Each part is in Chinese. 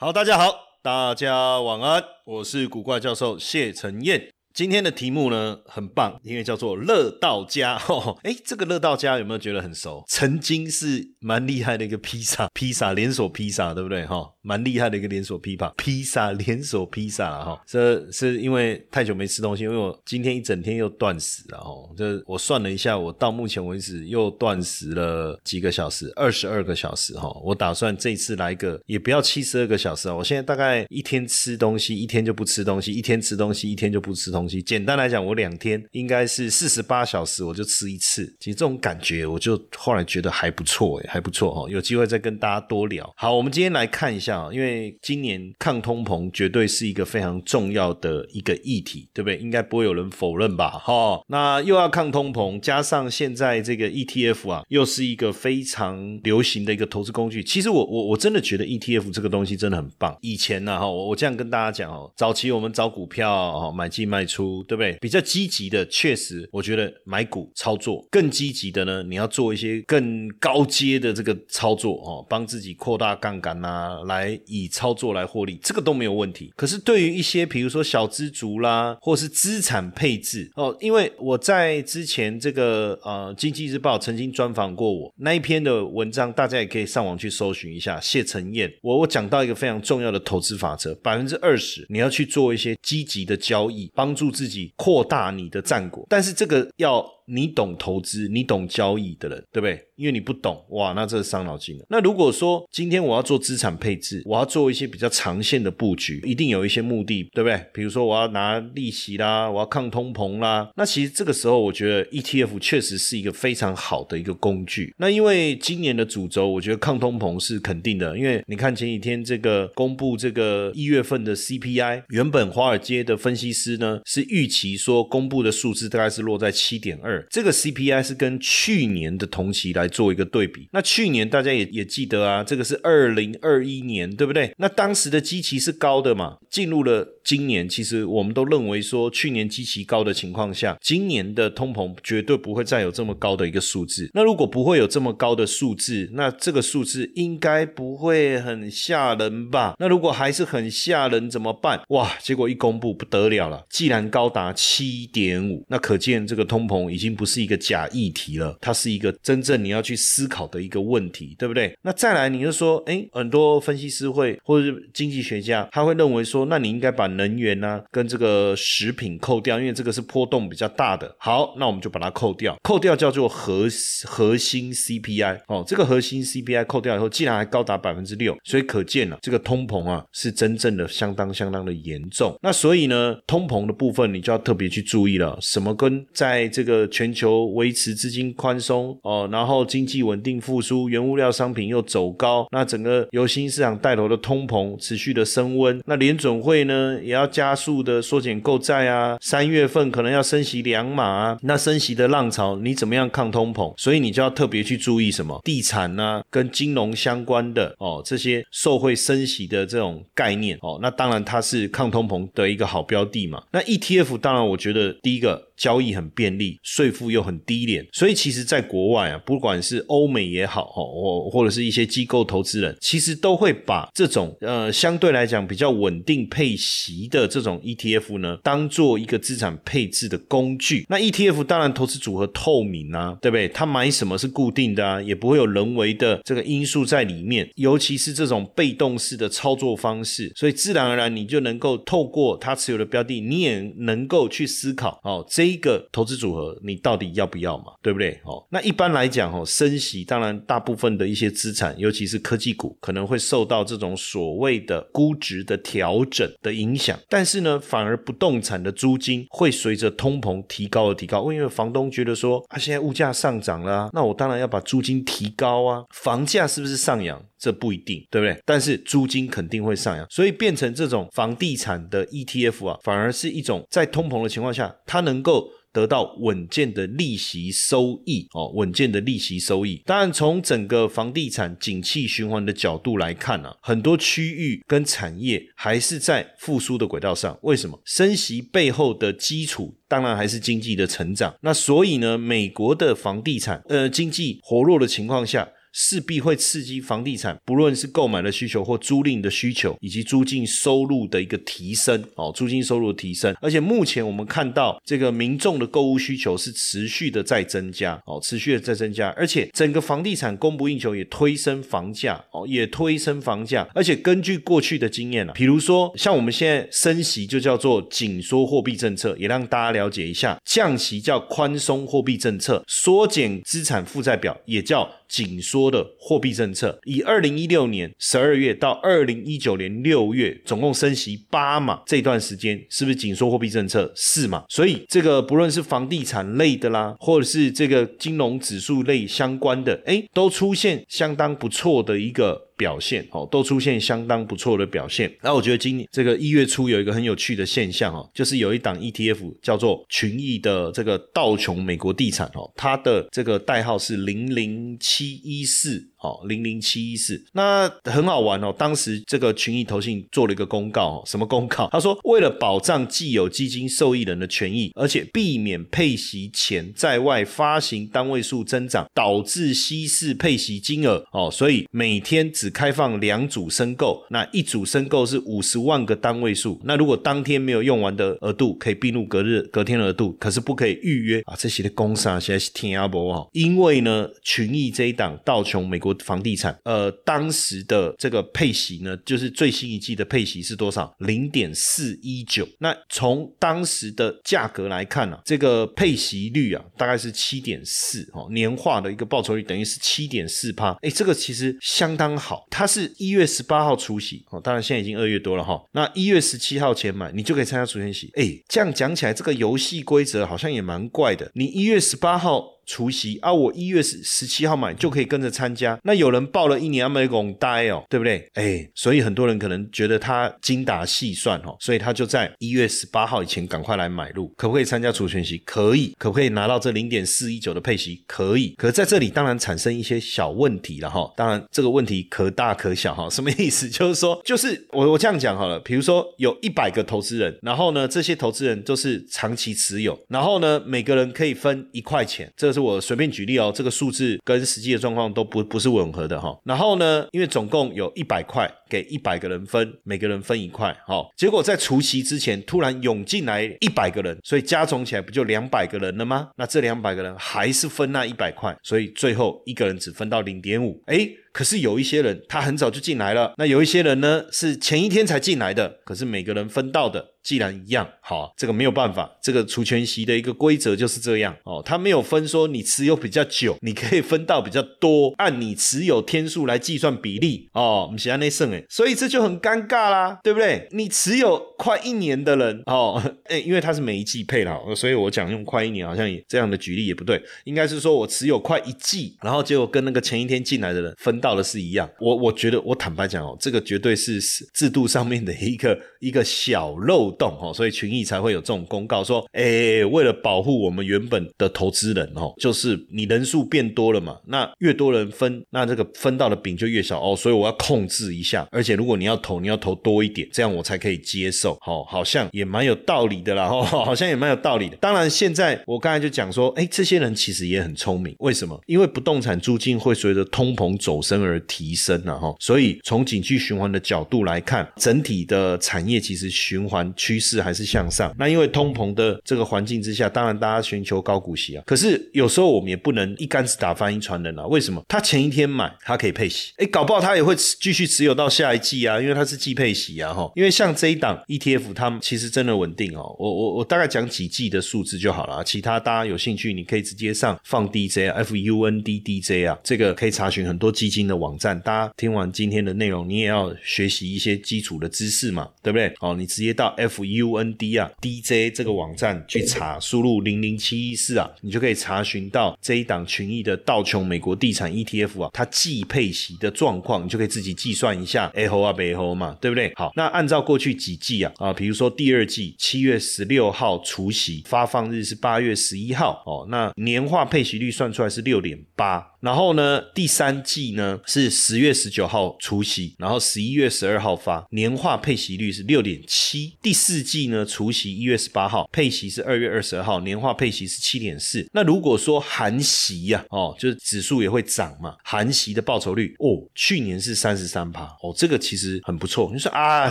好，大家好，大家晚安，我是古怪教授谢承彦。今天的题目呢很棒，因为叫做乐道家。哎，这个乐道家有没有觉得很熟？曾经是蛮厉害的一个披萨 披萨连锁披萨，对不对？哈，蛮厉害的一个连锁披萨披萨 连锁披萨哈。这是因为太久没吃东西，因为我今天一整天又断食了哈。这我算了一下，我到目前为止又断食了几个小时，二十二个小时哈。我打算这次来个也不要七十二个小时啊。我现在大概一天吃东西，一天就不吃东西；一天吃东西，一天就不吃东西。简单来讲，我两天应该是四十八小时，我就吃一次。其实这种感觉，我就后来觉得还不错，哎，还不错哈。有机会再跟大家多聊。好，我们今天来看一下，因为今年抗通膨绝对是一个非常重要的一个议题，对不对？应该不会有人否认吧？哈，那又要抗通膨，加上现在这个 ETF 啊，又是一个非常流行的一个投资工具。其实我我我真的觉得 ETF 这个东西真的很棒。以前呢，哈，我我这样跟大家讲哦，早期我们找股票哦，买进卖出。对不对？比较积极的，确实我觉得买股操作更积极的呢。你要做一些更高阶的这个操作哦，帮自己扩大杠杆呐，来以操作来获利，这个都没有问题。可是对于一些比如说小资族啦，或是资产配置哦，因为我在之前这个呃经济日报曾经专访过我那一篇的文章，大家也可以上网去搜寻一下。谢承彦，我我讲到一个非常重要的投资法则，百分之二十你要去做一些积极的交易，帮助。自己扩大你的战果，但是这个要你懂投资、你懂交易的人，对不对？因为你不懂，哇，那这是伤脑筋了。那如果说今天我要做资产配置，我要做一些比较长线的布局，一定有一些目的，对不对？比如说我要拿利息啦，我要抗通膨啦。那其实这个时候，我觉得 ETF 确实是一个非常好的一个工具。那因为今年的主轴，我觉得抗通膨是肯定的，因为你看前几天这个公布这个一月份的 CPI，原本华尔街的分析师呢是预期说公布的数字大概是落在七点二，这个 CPI 是跟去年的同期来。做一个对比，那去年大家也也记得啊，这个是二零二一年，对不对？那当时的基期是高的嘛？进入了今年，其实我们都认为说，去年基期高的情况下，今年的通膨绝对不会再有这么高的一个数字。那如果不会有这么高的数字，那这个数字应该不会很吓人吧？那如果还是很吓人怎么办？哇！结果一公布不得了了，既然高达七点五，那可见这个通膨已经不是一个假议题了，它是一个真正你要。去思考的一个问题，对不对？那再来，你就说，哎，很多分析师会或者是经济学家，他会认为说，那你应该把能源呢跟这个食品扣掉，因为这个是波动比较大的。好，那我们就把它扣掉，扣掉叫做核核心 CPI 哦。这个核心 CPI 扣掉以后，竟然还高达百分之六，所以可见了这个通膨啊是真正的相当相当的严重。那所以呢，通膨的部分你就要特别去注意了，什么跟在这个全球维持资金宽松哦，然后。经济稳定复苏，原物料商品又走高，那整个由新市场带头的通膨持续的升温，那联准会呢也要加速的缩减购债啊，三月份可能要升息两码啊，那升息的浪潮你怎么样抗通膨？所以你就要特别去注意什么地产呢，跟金融相关的哦，这些受惠升息的这种概念哦，那当然它是抗通膨的一个好标的嘛。那 ETF 当然我觉得第一个。交易很便利，税负又很低廉，所以其实，在国外啊，不管是欧美也好，哈，或或者是一些机构投资人，其实都会把这种呃相对来讲比较稳定配息的这种 ETF 呢，当做一个资产配置的工具。那 ETF 当然投资组合透明啊，对不对？他买什么是固定的啊，也不会有人为的这个因素在里面，尤其是这种被动式的操作方式，所以自然而然你就能够透过他持有的标的，你也能够去思考哦这。一个投资组合你到底要不要嘛？对不对？哦，那一般来讲，哦，升息当然大部分的一些资产，尤其是科技股，可能会受到这种所谓的估值的调整的影响。但是呢，反而不动产的租金会随着通膨提高而提高，因为房东觉得说啊，现在物价上涨了，那我当然要把租金提高啊。房价是不是上扬？这不一定，对不对？但是租金肯定会上扬，所以变成这种房地产的 ETF 啊，反而是一种在通膨的情况下，它能够。得到稳健的利息收益哦，稳健的利息收益。当然，从整个房地产景气循环的角度来看啊，很多区域跟产业还是在复苏的轨道上。为什么？升息背后的基础，当然还是经济的成长。那所以呢，美国的房地产呃经济活络的情况下。势必会刺激房地产，不论是购买的需求或租赁的需求，以及租金收入的一个提升哦，租金收入的提升。而且目前我们看到这个民众的购物需求是持续的在增加哦，持续的在增加，而且整个房地产供不应求也推升房价哦，也推升房价。而且根据过去的经验啊，比如说像我们现在升息就叫做紧缩货币政策，也让大家了解一下，降息叫宽松货币政策，缩减资产负债表也叫。紧缩的货币政策，以二零一六年十二月到二零一九年六月，总共升息八码，这段时间是不是紧缩货币政策？四码？所以这个不论是房地产类的啦，或者是这个金融指数类相关的，哎，都出现相当不错的一个。表现哦，都出现相当不错的表现。那我觉得今年这个一月初有一个很有趣的现象哦，就是有一档 ETF 叫做群益的这个道琼美国地产哦，它的这个代号是零零七一四。好，零零七一四，那很好玩哦。当时这个群益投信做了一个公告，什么公告？他说，为了保障既有基金受益人的权益，而且避免配息前在外发行单位数增长，导致稀释配息金额哦，所以每天只开放两组申购，那一组申购是五十万个单位数。那如果当天没有用完的额度，可以并入隔日隔天额度，可是不可以预约啊。这些的公司啊，现在是天阿伯哦，因为呢，群益这一档道琼美国。房地产，呃，当时的这个配息呢，就是最新一季的配息是多少？零点四一九。那从当时的价格来看呢，这个配息率啊，大概是七点四哦，年化的一个报酬率等于是七点四趴。哎，这个其实相当好。它是一月十八号除息哦，当然现在已经二月多了哈。那一月十七号前买，你就可以参加除权息。哎，这样讲起来，这个游戏规则好像也蛮怪的。你一月十八号。除夕啊，我一月十十七号买就可以跟着参加。那有人报了一年没拱呆哦，对不对？哎，所以很多人可能觉得他精打细算哦，所以他就在一月十八号以前赶快来买入。可不可以参加除权息？可以。可不可以拿到这零点四一九的配息？可以。可在这里当然产生一些小问题了哈。当然这个问题可大可小哈。什么意思？就是说，就是我我这样讲好了。比如说有一百个投资人，然后呢，这些投资人都是长期持有，然后呢，每个人可以分一块钱。这我随便举例哦，这个数字跟实际的状况都不不是吻合的哈。然后呢，因为总共有一百块，给一百个人分，每个人分一块，好，结果在除夕之前突然涌进来一百个人，所以加总起来不就两百个人了吗？那这两百个人还是分那一百块，所以最后一个人只分到零点五，哎。可是有一些人他很早就进来了，那有一些人呢是前一天才进来的。可是每个人分到的既然一样，好，这个没有办法，这个除权息的一个规则就是这样哦。他没有分说你持有比较久，你可以分到比较多，按你持有天数来计算比例哦。我们写那剩所以这就很尴尬啦，对不对？你持有快一年的人哦，哎，因为他是每一季配了，所以我讲用快一年好像也这样的举例也不对，应该是说我持有快一季，然后结果跟那个前一天进来的人分。到的是一样，我我觉得我坦白讲哦，这个绝对是制度上面的一个 一个小漏洞哦，所以群益才会有这种公告说，哎，为了保护我们原本的投资人哦，就是你人数变多了嘛，那越多人分，那这个分到的饼就越小哦，所以我要控制一下，而且如果你要投，你要投多一点，这样我才可以接受，好，好像也蛮有道理的啦，哦，好像也蛮有道理的。当然，现在我刚才就讲说，哎，这些人其实也很聪明，为什么？因为不动产租金会随着通膨走升。而提升了哈，所以从景气循环的角度来看，整体的产业其实循环趋势还是向上。那因为通膨的这个环境之下，当然大家寻求高股息啊。可是有时候我们也不能一竿子打翻一船人啊。为什么？他前一天买，他可以配息，哎，搞不好他也会继续持有到下一季啊，因为它是季配息啊哈。因为像这一档 ETF，它们其实真的稳定哦。我我我大概讲几季的数字就好了，其他大家有兴趣，你可以直接上放 DJ F U N D D J 啊，这个可以查询很多基金的网站。大家听完今天的内容，你也要学习一些基础的知识嘛，对不对？哦，你直接到 F U N D 啊 D J 这个网站去查，输入零零七一四啊，你就可以查询到这一档群益的道琼美国地产 ETF 啊，它季配息的状况，你就可以自己计算一下 A 后啊 B 后嘛，对不对？好，那按照过去几季啊啊，比如说第二季七月十六号除息发放日是八月十一号哦，那年化配息率算出来是六点八。然后呢，第三季呢是十月十九号除息，然后十一月十二号发，年化配息率是六点七。第四季呢除息一月十八号，配息是二月二十二号，年化配息是七点四。那如果说含息呀，哦，就是指数也会涨嘛，含息的报酬率哦，去年是三十三趴哦，这个其实很不错。你说啊，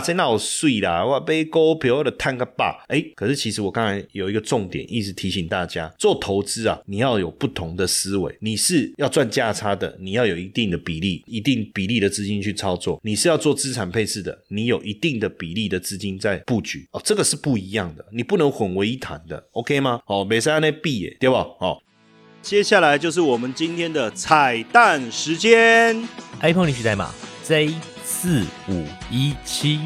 在那我睡啦，我背股票的探个把，哎，可是其实我刚才有一个重点，一直提醒大家，做投资啊，你要有不同的思维，你是要。赚价差的，你要有一定的比例、一定比例的资金去操作。你是要做资产配置的，你有一定的比例的资金在布局哦，这个是不一样的，你不能混为一谈的，OK 吗？哦，没事那币耶，对吧？哦，接下来就是我们今天的彩蛋时间，iPhone 领取代码 J 四五一七。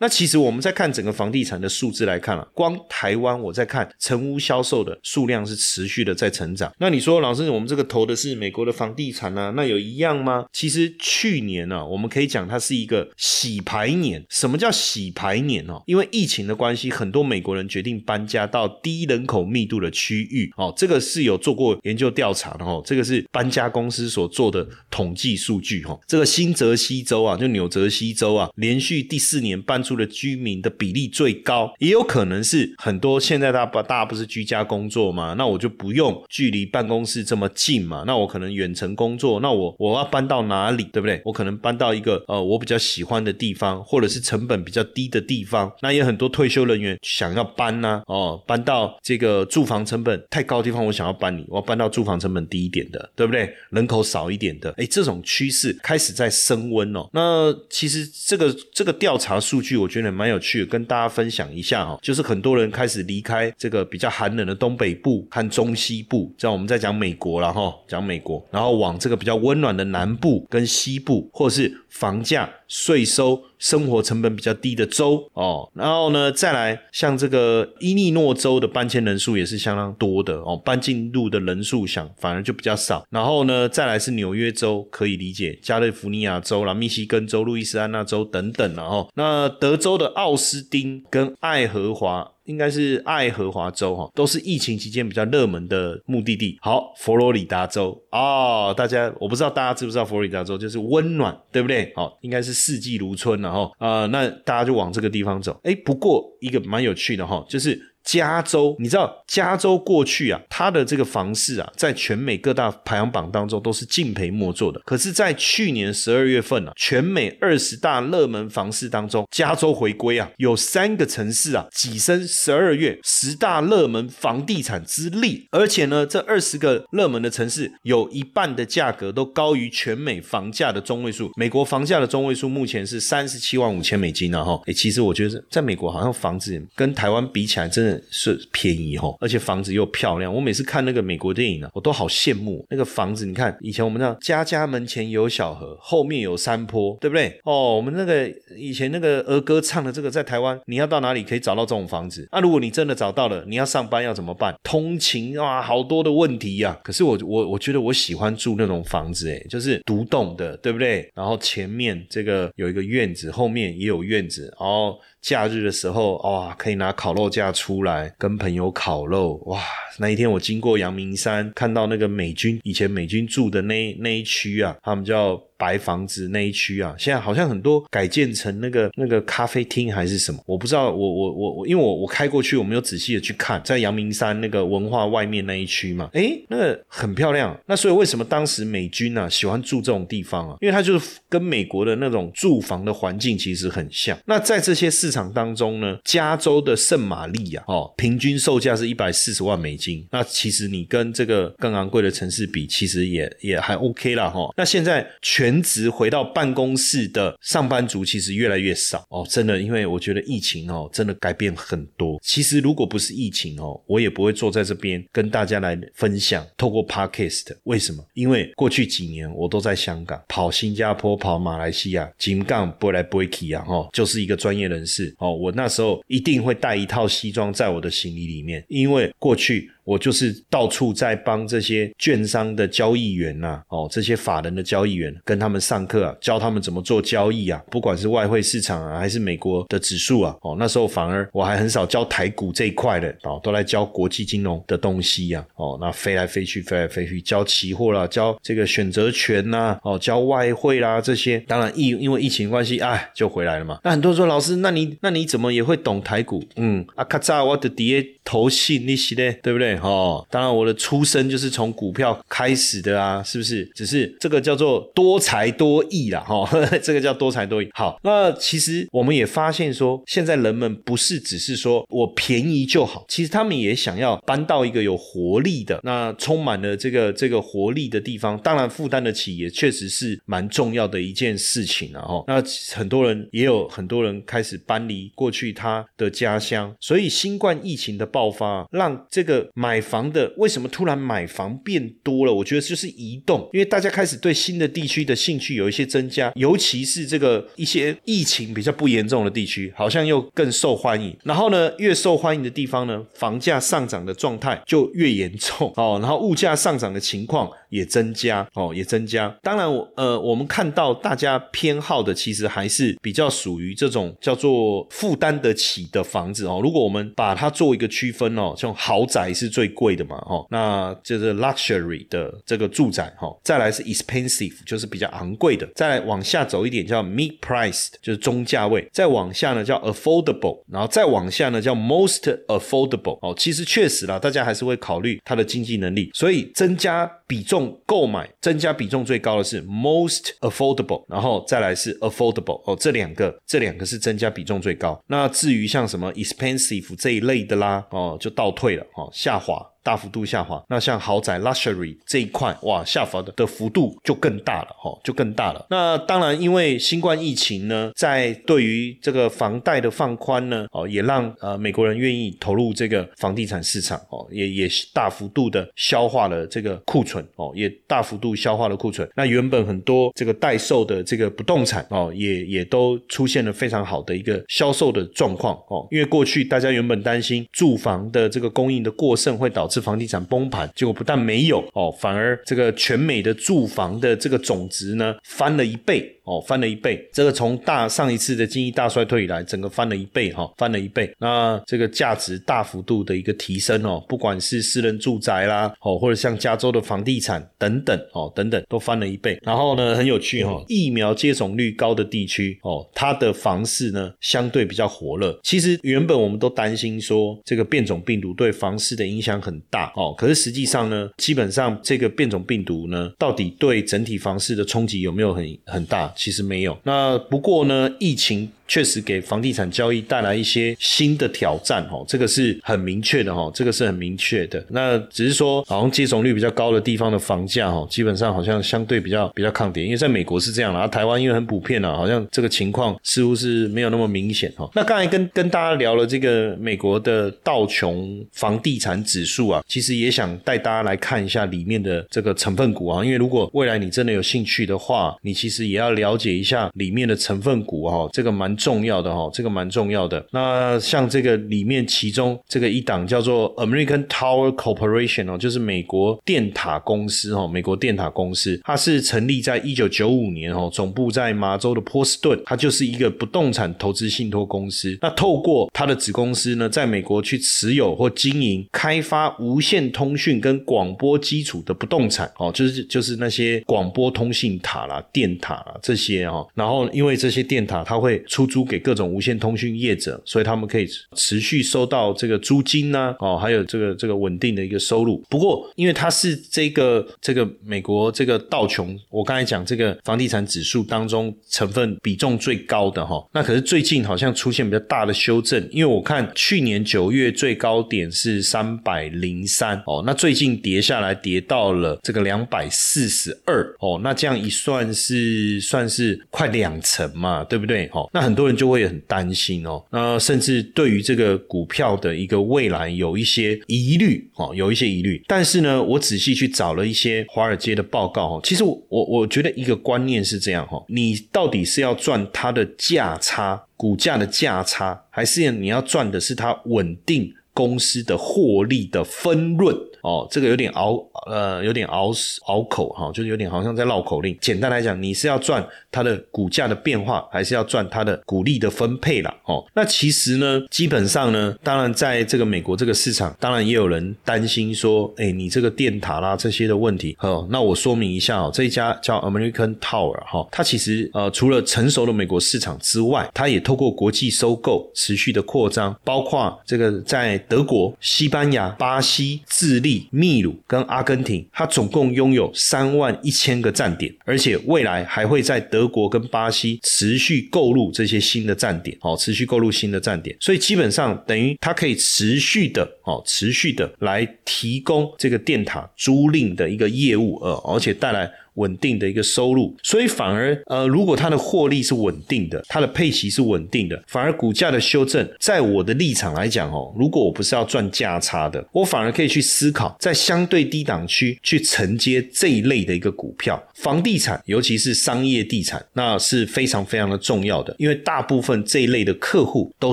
那其实我们在看整个房地产的数字来看了，光台湾我在看成屋销售的数量是持续的在成长。那你说老师，我们这个投的是美国的房地产呢？那有一样吗？其实去年呢，我们可以讲它是一个洗牌年。什么叫洗牌年哦？因为疫情的关系，很多美国人决定搬家到低人口密度的区域哦。这个是有做过研究调查的哦。这个是搬家公司所做的统计数据哈。这个新泽西州啊，就纽泽西州啊，连续第四年搬。住的居民的比例最高，也有可能是很多现在大不大家不是居家工作嘛？那我就不用距离办公室这么近嘛？那我可能远程工作，那我我要搬到哪里，对不对？我可能搬到一个呃我比较喜欢的地方，或者是成本比较低的地方。那也很多退休人员想要搬呢，哦，搬到这个住房成本太高的地方，我想要搬你，我要搬到住房成本低一点的，对不对？人口少一点的，哎，这种趋势开始在升温哦。那其实这个这个调查数据。我觉得蛮有趣的，跟大家分享一下哈，就是很多人开始离开这个比较寒冷的东北部和中西部，这样我们在讲美国了哈，讲美国，然后往这个比较温暖的南部跟西部，或是房价、税收、生活成本比较低的州哦，然后呢，再来像这个伊利诺州的搬迁人数也是相当多的哦，搬进入的人数想反而就比较少，然后呢，再来是纽约州可以理解，加利福尼亚州啦、密西根州、路易斯安那州等等了哈，那德。德州的奥斯汀跟爱荷华，应该是爱荷华州哈，都是疫情期间比较热门的目的地。好，佛罗里达州哦，大家我不知道大家知不知道佛罗里达州就是温暖，对不对？好，应该是四季如春了哈啊，那大家就往这个地方走。哎，不过一个蛮有趣的哈，就是。加州，你知道加州过去啊，它的这个房市啊，在全美各大排行榜当中都是敬陪末座的。可是，在去年十二月份啊，全美二十大热门房市当中，加州回归啊，有三个城市啊跻身十二月十大热门房地产之列。而且呢，这二十个热门的城市，有一半的价格都高于全美房价的中位数。美国房价的中位数目前是三十七万五千美金呢，哈。哎，其实我觉得在美国好像房子跟台湾比起来，真的。是便宜哦，而且房子又漂亮。我每次看那个美国电影呢，我都好羡慕那个房子。你看以前我们那家家门前有小河，后面有山坡，对不对？哦，我们那个以前那个儿歌唱的这个，在台湾你要到哪里可以找到这种房子？那如果你真的找到了，你要上班要怎么办？通勤啊，好多的问题呀。可是我我我觉得我喜欢住那种房子，哎，就是独栋的，对不对？然后前面这个有一个院子，后面也有院子，然后。假日的时候，哇，可以拿烤肉架出来跟朋友烤肉，哇！那一天我经过阳明山，看到那个美军以前美军住的那那一区啊，他们叫。白房子那一区啊，现在好像很多改建成那个那个咖啡厅还是什么，我不知道。我我我我，因为我我开过去，我没有仔细的去看，在阳明山那个文化外面那一区嘛，诶，那个很漂亮。那所以为什么当时美军呢喜欢住这种地方啊？因为它就是跟美国的那种住房的环境其实很像。那在这些市场当中呢，加州的圣玛丽啊，哦，平均售价是一百四十万美金。那其实你跟这个更昂贵的城市比，其实也也还 OK 啦哈。那现在全全职回到办公室的上班族其实越来越少哦，真的，因为我觉得疫情哦，真的改变很多。其实如果不是疫情哦，我也不会坐在这边跟大家来分享，透过 podcast。为什么？因为过去几年我都在香港跑新加坡、跑马来西亚，金杠不来不去啊，哦，就是一个专业人士哦。我那时候一定会带一套西装在我的行李里面，因为过去。我就是到处在帮这些券商的交易员呐，哦，这些法人的交易员跟他们上课啊，教他们怎么做交易啊，不管是外汇市场啊，还是美国的指数啊，哦，那时候反而我还很少教台股这一块的，哦，都来教国际金融的东西呀，哦，那飞来飞去，飞来飞去，教期货啦，教这个选择权呐，哦，教外汇啦这些，当然疫因为疫情关系，哎，就回来了嘛。那很多人说老师，那你那你怎么也会懂台股？嗯，啊，咔嚓，我的爹投信利息嘞，对不对？哦，当然，我的出生就是从股票开始的啊，是不是？只是这个叫做多才多艺啦，哈，这个叫多才多艺。好，那其实我们也发现说，现在人们不是只是说我便宜就好，其实他们也想要搬到一个有活力的、那充满了这个这个活力的地方。当然，负担得起也确实是蛮重要的一件事情啊，哈。那很多人也有很多人开始搬离过去他的家乡，所以新冠疫情的爆发，让这个买。买房的为什么突然买房变多了？我觉得就是移动，因为大家开始对新的地区的兴趣有一些增加，尤其是这个一些疫情比较不严重的地区，好像又更受欢迎。然后呢，越受欢迎的地方呢，房价上涨的状态就越严重哦。然后物价上涨的情况也增加哦，也增加。当然，我呃，我们看到大家偏好的其实还是比较属于这种叫做负担得起的房子哦。如果我们把它做一个区分哦，像豪宅是。最贵的嘛，哈，那就是 luxury 的这个住宅，哈，再来是 expensive，就是比较昂贵的，再来往下走一点叫 mid priced，就是中价位，再往下呢叫 affordable，然后再往下呢叫 most affordable，哦，其实确实啦，大家还是会考虑它的经济能力，所以增加比重购买，增加比重最高的是 most affordable，然后再来是 affordable，哦，这两个这两个是增加比重最高，那至于像什么 expensive 这一类的啦，哦，就倒退了，哦，下。滑。大幅度下滑，那像豪宅 luxury 这一块，哇，下滑的的幅度就更大了，哈，就更大了。那当然，因为新冠疫情呢，在对于这个房贷的放宽呢，哦，也让呃美国人愿意投入这个房地产市场，哦，也也大幅度的消化了这个库存，哦，也大幅度消化了库存。那原本很多这个待售的这个不动产，哦，也也都出现了非常好的一个销售的状况，哦，因为过去大家原本担心住房的这个供应的过剩会导致。房地产崩盘，结果不但没有哦，反而这个全美的住房的这个总值呢翻了一倍。哦，翻了一倍，这个从大上一次的经济大衰退以来，整个翻了一倍哈，翻了一倍。那这个价值大幅度的一个提升哦，不管是私人住宅啦，哦，或者像加州的房地产等等哦，等等都翻了一倍。然后呢，很有趣哈，疫苗接种率高的地区哦，它的房市呢相对比较火热。其实原本我们都担心说这个变种病毒对房市的影响很大哦，可是实际上呢，基本上这个变种病毒呢，到底对整体房市的冲击有没有很很大？其实没有。那不过呢，疫情。确实给房地产交易带来一些新的挑战，哦，这个是很明确的，哈，这个是很明确的。那只是说，好像接种率比较高的地方的房价，哈，基本上好像相对比较比较抗跌，因为在美国是这样啦，台湾因为很普遍啊，好像这个情况似乎是没有那么明显，哈。那刚才跟跟大家聊了这个美国的道琼房地产指数啊，其实也想带大家来看一下里面的这个成分股啊，因为如果未来你真的有兴趣的话，你其实也要了解一下里面的成分股啊，这个蛮。重要的哈，这个蛮重要的。那像这个里面，其中这个一档叫做 American Tower Corporation 哦，就是美国电塔公司哦，美国电塔公司，它是成立在一九九五年哦，总部在麻州的波士顿，它就是一个不动产投资信托公司。那透过它的子公司呢，在美国去持有或经营、开发无线通讯跟广播基础的不动产哦，就是就是那些广播通信塔啦、电塔啦这些哦。然后因为这些电塔，它会出租给各种无线通讯业者，所以他们可以持续收到这个租金呢，哦，还有这个这个稳定的一个收入。不过，因为它是这个这个美国这个道琼，我刚才讲这个房地产指数当中成分比重最高的哈，那可是最近好像出现比较大的修正，因为我看去年九月最高点是三百零三哦，那最近跌下来跌到了这个两百四十二哦，那这样一算是算是快两成嘛，对不对？哦，那很多人就会很担心哦，那甚至对于这个股票的一个未来有一些疑虑哦，有一些疑虑。但是呢，我仔细去找了一些华尔街的报告哦，其实我我觉得一个观念是这样哈，你到底是要赚它的价差，股价的价差，还是你要赚的是它稳定公司的获利的分润？哦，这个有点拗，呃，有点拗拗口哈，就是有点好像在绕口令。简单来讲，你是要赚它的股价的变化，还是要赚它的股利的分配啦？哦，那其实呢，基本上呢，当然在这个美国这个市场，当然也有人担心说，哎，你这个电塔啦这些的问题。哦，那我说明一下哦，这一家叫 American Tower 哈，它其实呃，除了成熟的美国市场之外，它也透过国际收购持续的扩张，包括这个在德国、西班牙、巴西、智利。秘鲁跟阿根廷，它总共拥有三万一千个站点，而且未来还会在德国跟巴西持续购入这些新的站点，哦，持续购入新的站点，所以基本上等于它可以持续的，哦，持续的来提供这个电塔租赁的一个业务，呃，而且带来。稳定的一个收入，所以反而呃，如果它的获利是稳定的，它的配息是稳定的，反而股价的修正，在我的立场来讲哦，如果我不是要赚价差的，我反而可以去思考，在相对低档区去承接这一类的一个股票，房地产，尤其是商业地产，那是非常非常的重要的，因为大部分这一类的客户都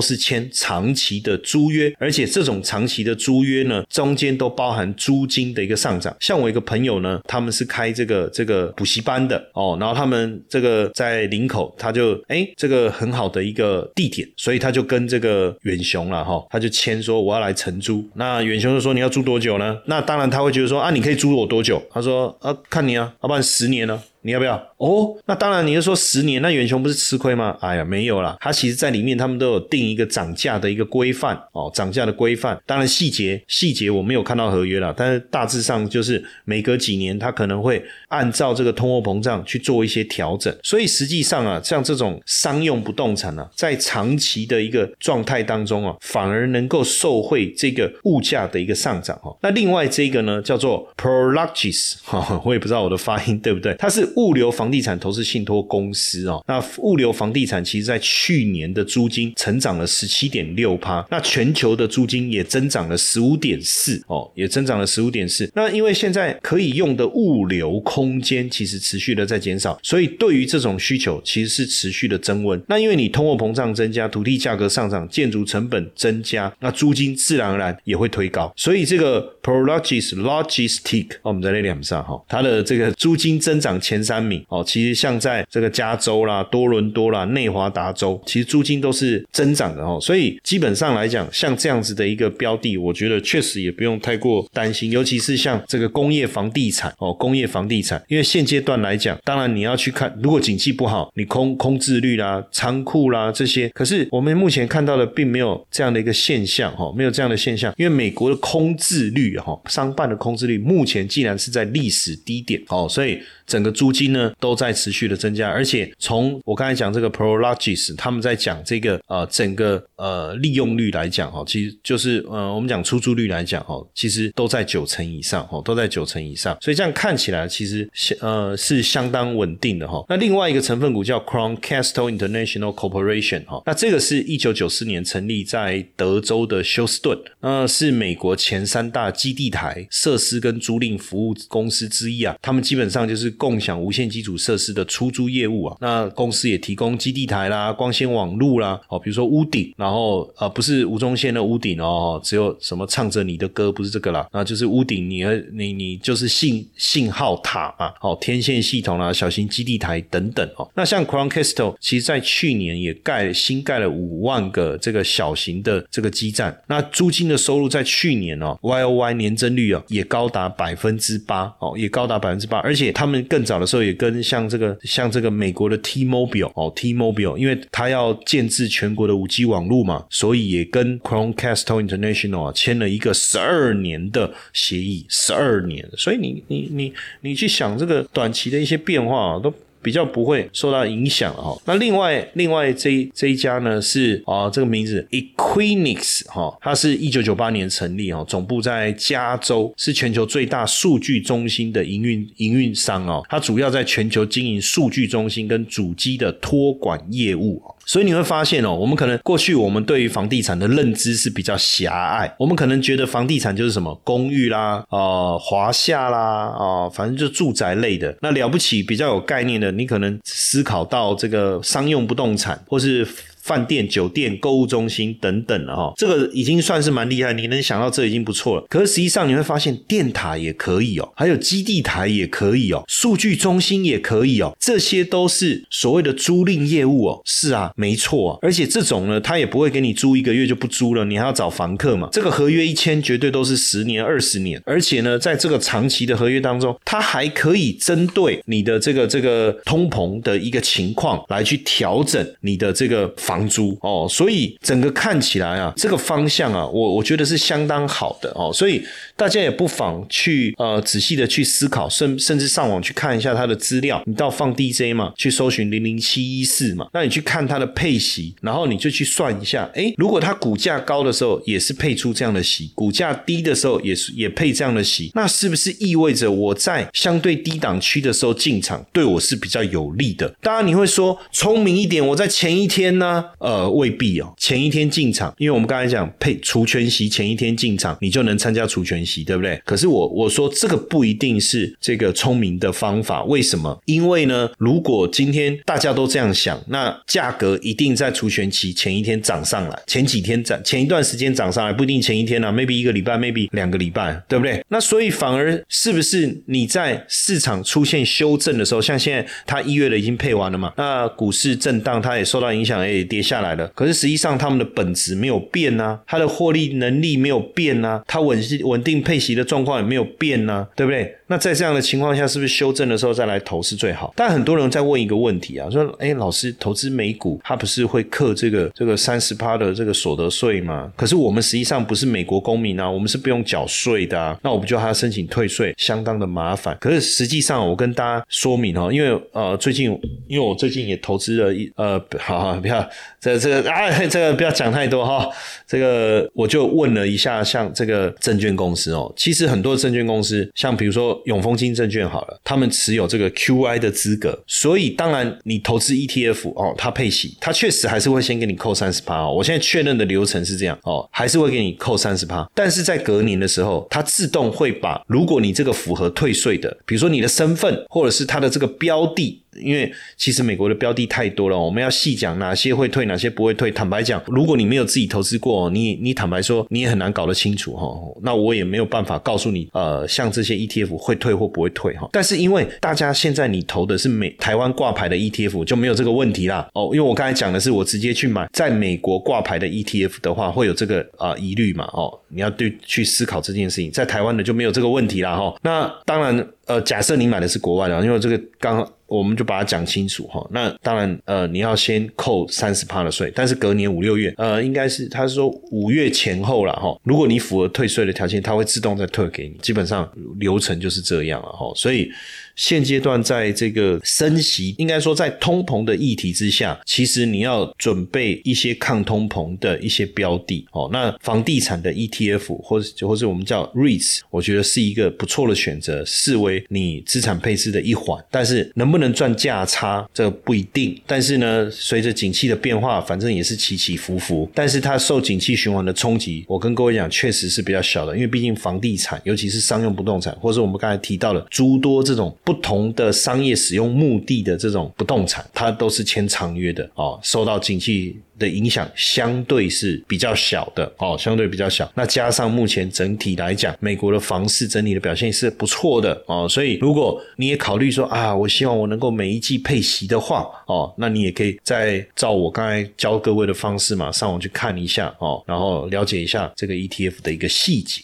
是签长期的租约，而且这种长期的租约呢，中间都包含租金的一个上涨。像我一个朋友呢，他们是开这个这个。补习班的哦，然后他们这个在林口，他就哎，这个很好的一个地点，所以他就跟这个远雄了哈，他就签说我要来承租。那远雄就说你要租多久呢？那当然他会觉得说啊，你可以租我多久？他说啊，看你啊，要不然十年呢？你要不要？哦，那当然，你是说十年，那远雄不是吃亏吗？哎呀，没有啦，它其实在里面，他们都有定一个涨价的一个规范哦，涨价的规范。当然细节细节我没有看到合约了，但是大致上就是每隔几年，它可能会按照这个通货膨胀去做一些调整。所以实际上啊，像这种商用不动产呢，在长期的一个状态当中啊，反而能够受惠这个物价的一个上涨哦。那另外这个呢，叫做 Prologis 哈，我也不知道我的发音对不对，它是。物流房地产投资信托公司哦，那物流房地产其实在去年的租金成长了十七点六趴，那全球的租金也增长了十五点四哦，也增长了十五点四。那因为现在可以用的物流空间其实持续的在减少，所以对于这种需求其实是持续的增温。那因为你通货膨胀增加，土地价格上涨，建筑成本增加，那租金自然而然也会推高。所以这个 Prologis Logistic，哦我们在那两上哈，它的这个租金增长前。三米哦，其实像在这个加州啦、多伦多啦、内华达州，其实租金都是增长的哦。所以基本上来讲，像这样子的一个标的，我觉得确实也不用太过担心。尤其是像这个工业房地产哦，工业房地产，因为现阶段来讲，当然你要去看，如果景气不好，你空空置率啦、仓库啦这些，可是我们目前看到的并没有这样的一个现象哈，没有这样的现象。因为美国的空置率哈，商办的空置率目前既然是在历史低点哦，所以整个租金呢都在持续的增加，而且从我刚才讲这个 Prologis，他们在讲这个呃整个呃利用率来讲哈，其实就是呃我们讲出租率来讲哈，其实都在九成以上哈，都在九成以上，所以这样看起来其实呃是相当稳定的哈。那另外一个成分股叫 Crown Castle International Corporation 哈，那这个是一九九四年成立在德州的休斯顿，那是美国前三大基地台设施跟租赁服务公司之一啊，他们基本上就是共享。无线基础设施的出租业务啊，那公司也提供基地台啦、光纤网路啦，哦，比如说屋顶，然后呃不是无中线的屋顶哦，只有什么唱着你的歌，不是这个啦，那就是屋顶，你你你就是信信号塔啊，哦，天线系统啦、小型基地台等等哦。那像 Crown Castle，其实在去年也盖新盖了五万个这个小型的这个基站，那租金的收入在去年哦，Y O Y 年增率啊也高达百分之八哦，也高达百分之八，而且他们更早的时候也跟像这个像这个美国的 T-Mobile 哦 T-Mobile，因为它要建制全国的五 G 网络嘛，所以也跟 Chromecast International 啊签了一个十二年的协议，十二年。所以你你你你去想这个短期的一些变化啊，都。比较不会受到影响哈。那另外另外这这一家呢是啊这个名字 Equinix 哈，它是一九九八年成立哦，总部在加州，是全球最大数据中心的营运营运商哦。它主要在全球经营数据中心跟主机的托管业务哦。所以你会发现哦，我们可能过去我们对于房地产的认知是比较狭隘，我们可能觉得房地产就是什么公寓啦、呃华夏啦、啊反正就住宅类的。那了不起比较有概念的，你可能思考到这个商用不动产或是。饭店、酒店、购物中心等等了哈，这个已经算是蛮厉害，你能想到这已经不错了。可是实际上你会发现，电塔也可以哦，还有基地台也可以哦，数据中心也可以哦，这些都是所谓的租赁业务哦。是啊，没错啊，而且这种呢，他也不会给你租一个月就不租了，你还要找房客嘛。这个合约一签，绝对都是十年、二十年，而且呢，在这个长期的合约当中，它还可以针对你的这个这个通膨的一个情况来去调整你的这个房。房租哦，所以整个看起来啊，这个方向啊，我我觉得是相当好的哦，所以大家也不妨去呃仔细的去思考，甚甚至上网去看一下它的资料。你到放 DJ 嘛，去搜寻零零七一四嘛，那你去看它的配息，然后你就去算一下，哎，如果它股价高的时候也是配出这样的息，股价低的时候也是也配这样的息，那是不是意味着我在相对低档区的时候进场对我是比较有利的？当然你会说聪明一点，我在前一天呢。呃，未必哦。前一天进场，因为我们刚才讲配除权息，前一天进场你就能参加除权息，对不对？可是我我说这个不一定是这个聪明的方法。为什么？因为呢，如果今天大家都这样想，那价格一定在除权期前一天涨上来，前几天涨，前一段时间涨上来，不一定前一天啊，maybe 一个礼拜，maybe 两个礼拜，对不对？那所以反而是不是你在市场出现修正的时候，像现在它一月的已经配完了嘛？那股市震荡，它也受到影响，哎，跌。跌下来了，可是实际上他们的本质没有变呐，它的获利能力没有变呐，它稳稳定配息的状况也没有变呐，对不对？那在这样的情况下，是不是修正的时候再来投是最好？但很多人在问一个问题啊，说：哎，老师，投资美股，它不是会克这个这个三十趴的这个所得税吗？可是我们实际上不是美国公民啊，我们是不用缴税的啊，那我不就还要申请退税，相当的麻烦。可是实际上，我跟大家说明哦，因为呃，最近因为我最近也投资了一呃，好好不要。这这个啊，这个不要讲太多哈。这个我就问了一下，像这个证券公司哦，其实很多证券公司，像比如说永丰金证券好了，他们持有这个 QI 的资格，所以当然你投资 ETF 哦，它配息，它确实还是会先给你扣三十趴哦。我现在确认的流程是这样哦，还是会给你扣三十趴，但是在隔年的时候，它自动会把如果你这个符合退税的，比如说你的身份或者是它的这个标的。因为其实美国的标的太多了，我们要细讲哪些会退，哪些不会退。坦白讲，如果你没有自己投资过，你你坦白说，你也很难搞得清楚哈。那我也没有办法告诉你，呃，像这些 ETF 会退或不会退哈。但是因为大家现在你投的是美台湾挂牌的 ETF，就没有这个问题啦。哦，因为我刚才讲的是我直接去买在美国挂牌的 ETF 的话，会有这个啊疑虑嘛？哦，你要对去思考这件事情，在台湾的就没有这个问题了哈。那当然。呃，假设你买的是国外的，因为这个刚我们就把它讲清楚哈。那当然，呃，你要先扣三十趴的税，但是隔年五六月，呃，应该是他是说五月前后了哈。如果你符合退税的条件，它会自动再退给你。基本上流程就是这样了哈。所以。现阶段在这个升息，应该说在通膨的议题之下，其实你要准备一些抗通膨的一些标的哦。那房地产的 ETF 或者或者我们叫 REITs，我觉得是一个不错的选择，视为你资产配置的一环。但是能不能赚价差，这不一定。但是呢，随着景气的变化，反正也是起起伏伏。但是它受景气循环的冲击，我跟各位讲，确实是比较小的，因为毕竟房地产，尤其是商用不动产，或者我们刚才提到的诸多这种。不同的商业使用目的的这种不动产，它都是签长约的哦，受到景气的影响相对是比较小的哦，相对比较小。那加上目前整体来讲，美国的房市整体的表现是不错的哦，所以如果你也考虑说啊，我希望我能够每一季配息的话哦，那你也可以再照我刚才教各位的方式嘛，上网去看一下哦，然后了解一下这个 ETF 的一个细节。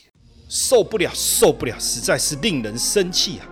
受不了，受不了，实在是令人生气啊！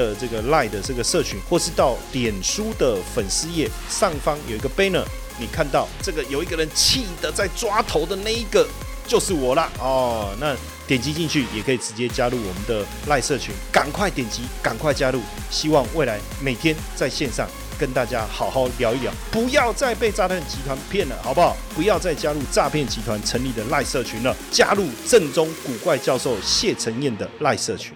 的这个赖的这个社群，或是到脸书的粉丝页上方有一个 banner，你看到这个有一个人气的在抓头的那一个。就是我啦哦，那点击进去也可以直接加入我们的赖社群，赶快点击，赶快加入。希望未来每天在线上跟大家好好聊一聊，不要再被诈骗集团骗了，好不好？不要再加入诈骗集团成立的赖社群了，加入正宗古怪教授谢承彦的赖社群。